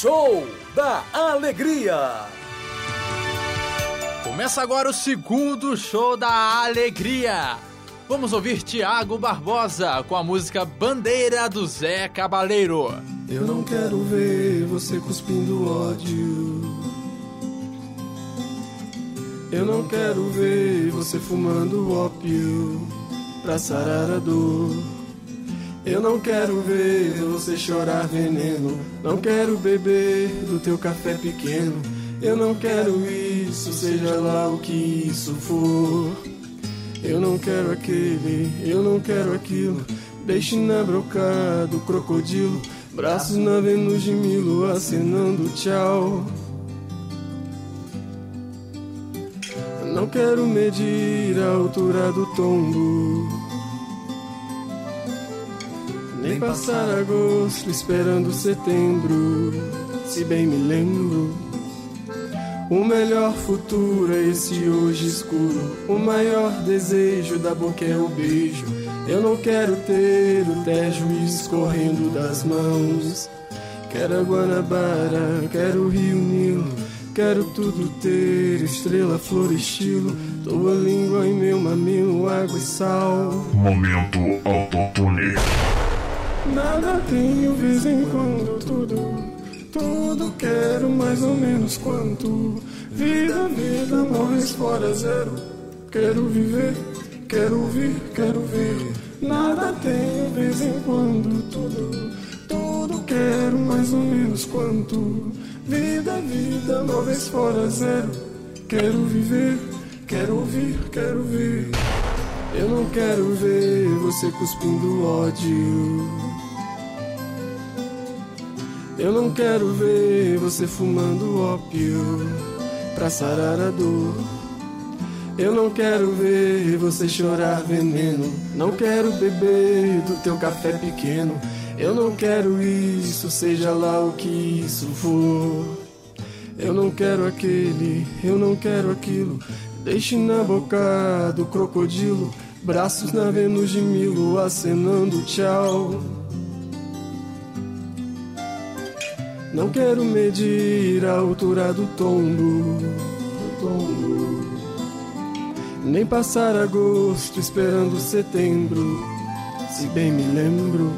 Show da Alegria. Começa agora o segundo show da Alegria. Vamos ouvir Tiago Barbosa com a música Bandeira do Zé Cabaleiro. Eu não quero ver você cuspindo ódio. Eu não quero ver você fumando ópio pra sarar a dor. Eu não quero ver você chorar veneno. Não quero beber do teu café pequeno. Eu não quero isso, seja lá o que isso for. Eu não quero aquele, eu não quero aquilo. Deixe na broca do crocodilo. Braços na Vênus de Milo acenando tchau. Não quero medir a altura do tombo. Passar agosto esperando setembro. Se bem me lembro. O melhor futuro é esse hoje escuro. O maior desejo da boca é o beijo. Eu não quero ter o tejo escorrendo das mãos. Quero a Guanabara, quero o Rio Nilo. Quero tudo ter, estrela, flor, estilo. Tua língua em meu mamilo, água e sal. Momento autotune. Nada tenho, vez em quando, tudo. Tudo quero mais ou menos quanto. Vida, vida, morres fora zero. Quero viver, quero ouvir, quero ver. Nada tenho, vez em quando, tudo. Tudo quero mais ou menos quanto. Vida, vida, móveis fora zero. Quero viver, quero ouvir, quero ver. Eu não quero ver você cuspindo ódio. Eu não quero ver você fumando ópio pra sarar a dor. Eu não quero ver você chorar veneno. Não quero beber do teu café pequeno. Eu não quero isso, seja lá o que isso for. Eu não quero aquele, eu não quero aquilo. Deixe na boca do crocodilo. Braços na Vênus de Milo acenando tchau. Não quero medir a altura do tombo. Nem passar agosto esperando setembro, se bem me lembro.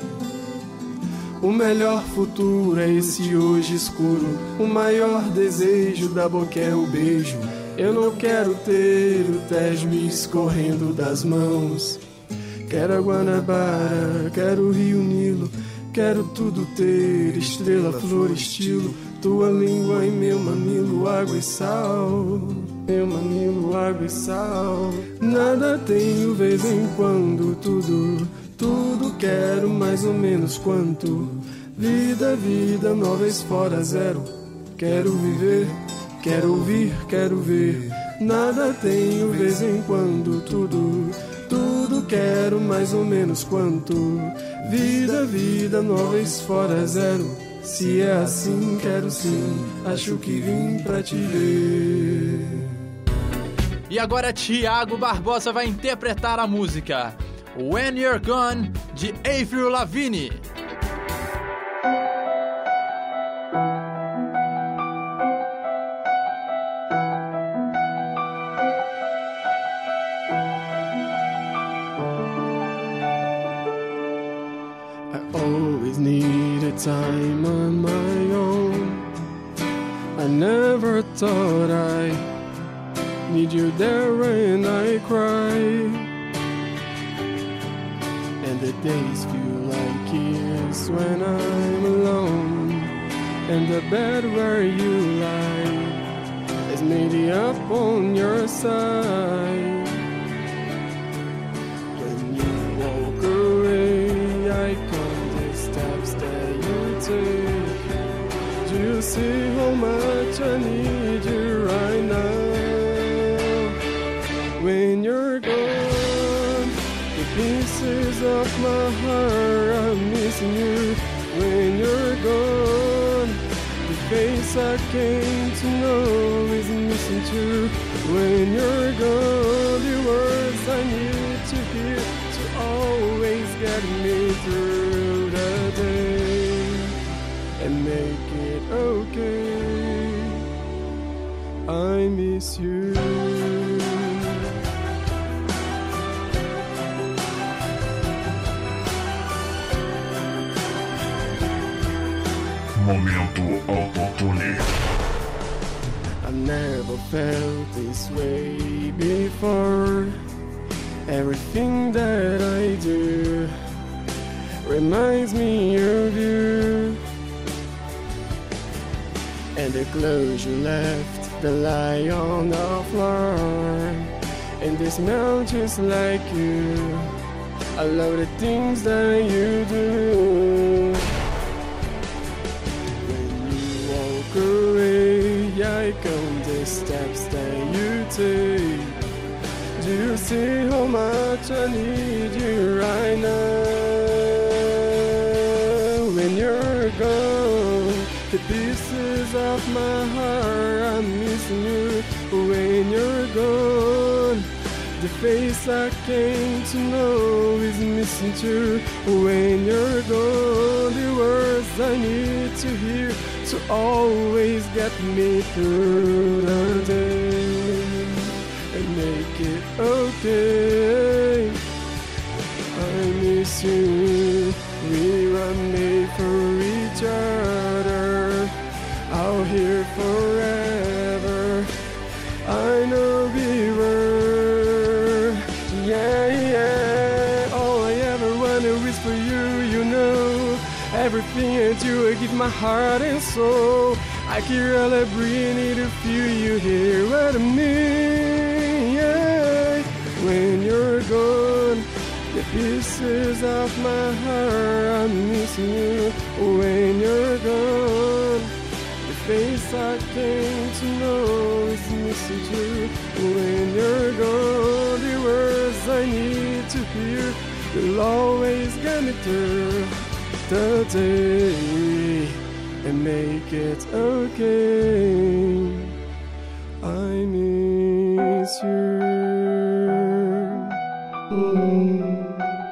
O melhor futuro é esse hoje escuro. O maior desejo da boca é o beijo. Eu não quero ter o tejo escorrendo das mãos. Quero a Guanabara, quero o Rio Nilo. Quero tudo ter, estrela, flor, estilo. Tua língua em meu mamilo, água e sal. Meu mamilo, água e sal. Nada tenho, vez em quando, tudo. Tudo quero mais ou menos quanto. Vida, vida, móveis fora zero. Quero viver, quero ouvir, quero ver. Nada tenho, vez em quando, tudo. Tudo quero mais ou menos quanto. Vida, vida, móveis fora zero. Se é assim, quero sim. Acho que vim pra te ver. E agora Tiago Barbosa vai interpretar a música When You're Gone de Avril Lavigne. Time on my own. I never thought I'd need you there when I cry. And the days feel like years when I'm alone. And the bed where you lie is maybe up on your side. You see how much I need you right now? When you're gone, the pieces of my heart are missing you. When you're gone, the face I came to know is missing too. When you're gone, the words I need to hear to always get me through. And make it okay. I miss you. Momento Autotune. I never felt this way before. Everything that I do reminds me of you. And the clothes you left, they lie on the floor. And they smell just like you. I love the things that you do. When you walk away, I count the steps that you take. Do you see how much I need you right now? When you're gone, the pieces of my heart I'm missing you. When you're gone, the face I came to know is missing too. When you're gone, the words I need to hear to always get me through the day and make it okay. I miss you. We were made for each other. Out here forever. I know we were. Yeah, yeah. All I ever wanted is for you, you know. Everything I do, I give my heart and soul. I can really bring it to feel you here with me. Yeah. When you're gone, the pieces of my heart I'm missing you. When you're gone, face I came to know is missing you. When you're gone, the words I need to hear will always get me through the day and make it okay. I miss you. Mm -hmm.